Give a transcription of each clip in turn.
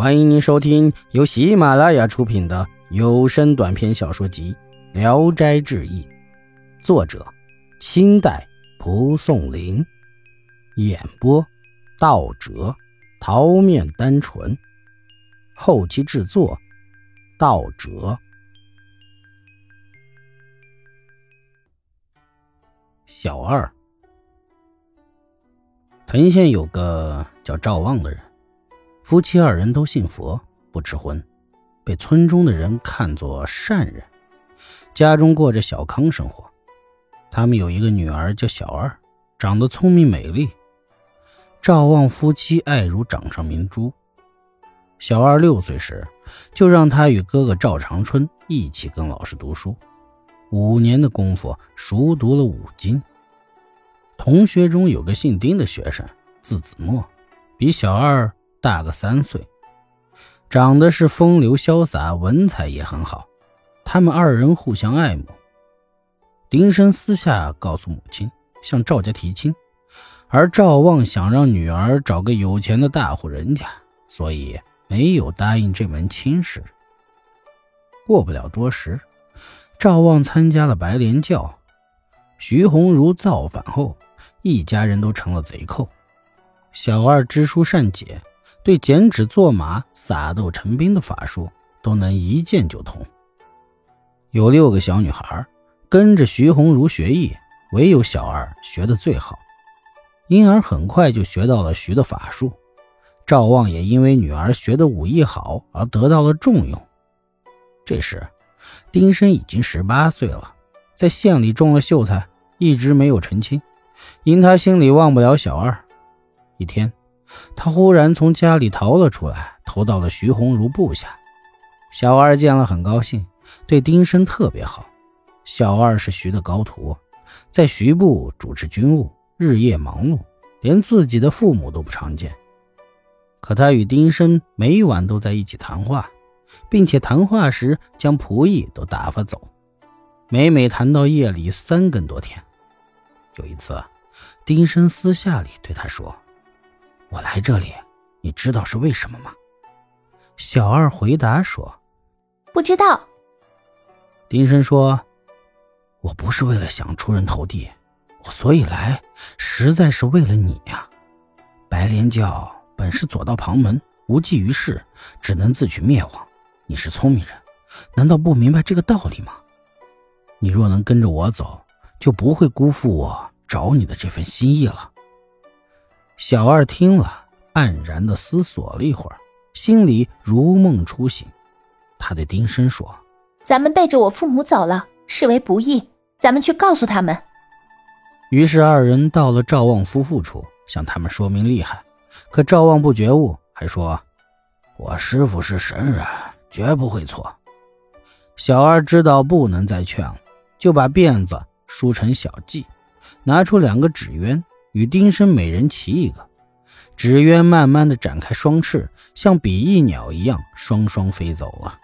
欢迎您收听由喜马拉雅出品的有声短篇小说集《聊斋志异》，作者：清代蒲松龄，演播：道哲、桃面单纯，后期制作：道哲。小二，藤县有个叫赵旺的人。夫妻二人都信佛，不吃荤，被村中的人看作善人，家中过着小康生活。他们有一个女儿叫小二，长得聪明美丽。赵望夫妻爱如掌上明珠。小二六岁时，就让他与哥哥赵长春一起跟老师读书，五年的功夫熟读了五经。同学中有个姓丁的学生，字子墨，比小二。大个三岁，长得是风流潇洒，文采也很好。他们二人互相爱慕。丁生私下告诉母亲，向赵家提亲，而赵望想让女儿找个有钱的大户人家，所以没有答应这门亲事。过不了多时，赵望参加了白莲教，徐鸿儒造反后，一家人都成了贼寇。小二知书善解。对剪纸做马、撒豆成兵的法术都能一剑就通。有六个小女孩跟着徐鸿儒学艺，唯有小二学的最好，因而很快就学到了徐的法术。赵旺也因为女儿学的武艺好而得到了重用。这时，丁生已经十八岁了，在县里中了秀才，一直没有成亲，因他心里忘不了小二。一天。他忽然从家里逃了出来，投到了徐鸿儒部下。小二见了很高兴，对丁生特别好。小二是徐的高徒，在徐部主持军务，日夜忙碌，连自己的父母都不常见。可他与丁生每晚都在一起谈话，并且谈话时将仆役都打发走，每每谈到夜里三更多天。有一次，丁生私下里对他说。我来这里，你知道是为什么吗？小二回答说：“不知道。”丁生说：“我不是为了想出人头地，我所以来，实在是为了你呀。白莲教本是左道旁门，无济于事，只能自取灭亡。你是聪明人，难道不明白这个道理吗？你若能跟着我走，就不会辜负我找你的这份心意了。”小二听了，黯然的思索了一会儿，心里如梦初醒。他对丁生说：“咱们背着我父母走了，视为不义。咱们去告诉他们。”于是二人到了赵望夫妇处，向他们说明厉害。可赵望不觉悟，还说：“我师傅是神人，绝不会错。”小二知道不能再劝了，就把辫子梳成小髻，拿出两个纸鸢。与丁生每人骑一个，纸鸢慢慢的展开双翅，像比翼鸟一样，双双飞走了。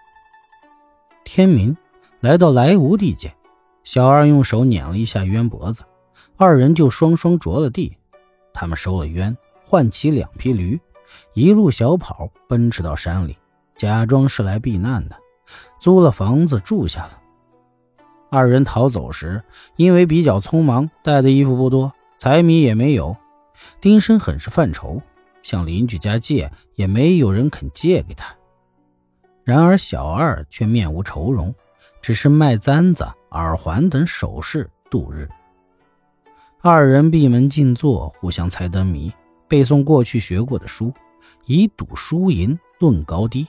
天明，来到来无地界，小二用手捻了一下鸢脖子，二人就双双着了地。他们收了鸢，换骑两匹驴，一路小跑奔驰到山里，假装是来避难的，租了房子住下了。二人逃走时，因为比较匆忙，带的衣服不多。财米也没有，丁生很是犯愁，向邻居家借也没有人肯借给他。然而小二却面无愁容，只是卖簪子、耳环等首饰度日。二人闭门静坐，互相猜灯谜，背诵过去学过的书，以赌输赢论高低，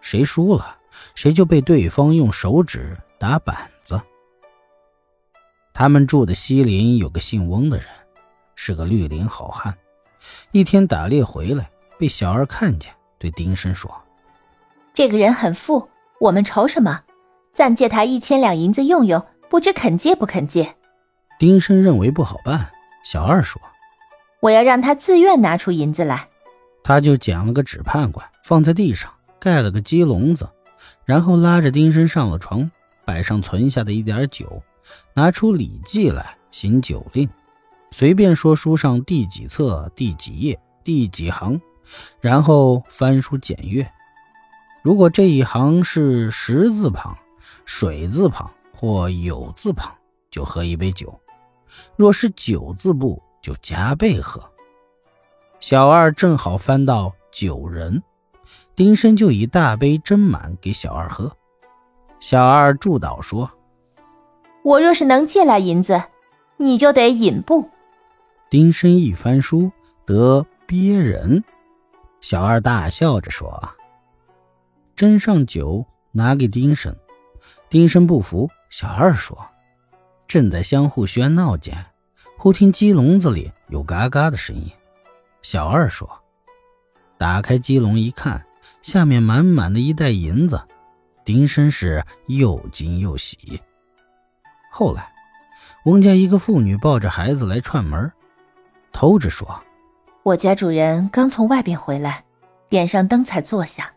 谁输了，谁就被对方用手指打板子。他们住的西林有个姓翁的人。是个绿林好汉，一天打猎回来，被小二看见，对丁生说：“这个人很富，我们愁什么？暂借他一千两银子用用，不知肯借不肯借。”丁生认为不好办，小二说：“我要让他自愿拿出银子来。”他就捡了个纸判官，放在地上，盖了个鸡笼子，然后拉着丁生上了床，摆上存下的一点酒，拿出《礼记》来行酒令。随便说书上第几册、第几页、第几行，然后翻书检阅，如果这一行是石字旁、水字旁或有字旁，就喝一杯酒；若是九字部，就加倍喝。小二正好翻到九人，丁生就以大杯斟满给小二喝。小二祝祷说：“我若是能借来银子，你就得引布。”丁生一翻书，得鳖人。小二大笑着说。斟上酒，拿给丁生。丁生不服。小二说：“正在相互喧闹间，忽听鸡笼子里有嘎嘎的声音。”小二说：“打开鸡笼一看，下面满满的一袋银子。”丁生是又惊又喜。后来，翁家一个妇女抱着孩子来串门，偷着说：“我家主人刚从外边回来，点上灯才坐下。”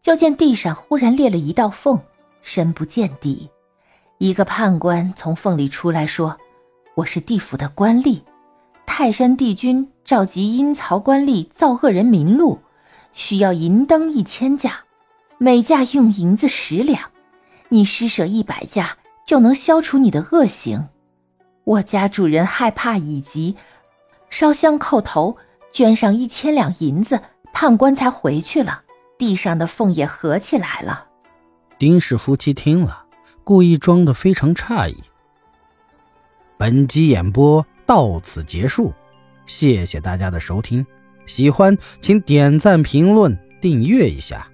就见地上忽然裂了一道缝，深不见底。一个判官从缝里出来说：“我是地府的官吏，泰山帝君召集阴曹官吏造恶人名录，需要银灯一千架，每架用银子十两。你施舍一百架，就能消除你的恶行。”我家主人害怕已极，烧香叩头，捐上一千两银子，判官才回去了。地上的缝也合起来了。丁氏夫妻听了，故意装得非常诧异。本集演播到此结束，谢谢大家的收听。喜欢请点赞、评论、订阅一下。